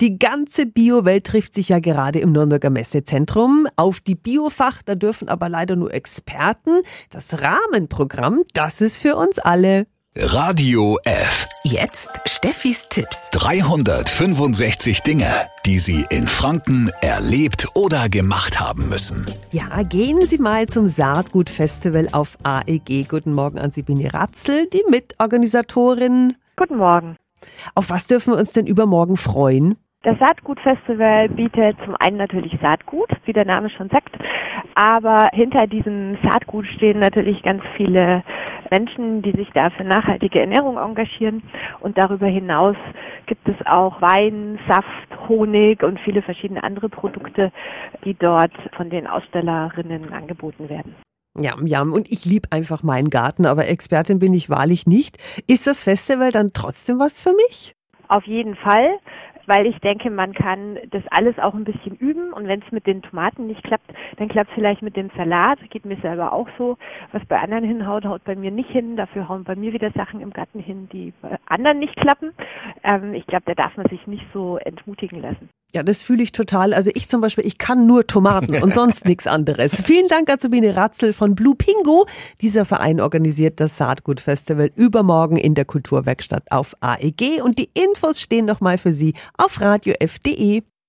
Die ganze Bio-Welt trifft sich ja gerade im Nürnberger Messezentrum. Auf die Biofach, da dürfen aber leider nur Experten. Das Rahmenprogramm, das ist für uns alle. Radio F. Jetzt Steffis Tipps. 365 Dinge, die Sie in Franken erlebt oder gemacht haben müssen. Ja, gehen Sie mal zum Saatgutfestival auf AEG. Guten Morgen an Sabine Ratzel, die Mitorganisatorin. Guten Morgen. Auf was dürfen wir uns denn übermorgen freuen? Das Saatgutfestival bietet zum einen natürlich Saatgut, wie der Name schon sagt, aber hinter diesem Saatgut stehen natürlich ganz viele Menschen, die sich da für nachhaltige Ernährung engagieren und darüber hinaus gibt es auch Wein, Saft, Honig und viele verschiedene andere Produkte, die dort von den Ausstellerinnen angeboten werden. Ja, ja, und ich liebe einfach meinen Garten, aber Expertin bin ich wahrlich nicht. Ist das Festival dann trotzdem was für mich? Auf jeden Fall weil ich denke, man kann das alles auch ein bisschen üben und wenn es mit den Tomaten nicht klappt, dann klappt es vielleicht mit dem Salat, geht mir selber auch so. Was bei anderen hinhaut, haut bei mir nicht hin, dafür hauen bei mir wieder Sachen im Garten hin, die bei anderen nicht klappen. Ähm, ich glaube, da darf man sich nicht so entmutigen lassen. Ja, das fühle ich total. Also ich zum Beispiel, ich kann nur Tomaten und sonst nichts anderes. Vielen Dank an Sabine Ratzel von Blue Pingo. Dieser Verein organisiert das Saatgutfestival übermorgen in der Kulturwerkstatt auf AEG und die Infos stehen nochmal für Sie auf radiof.de.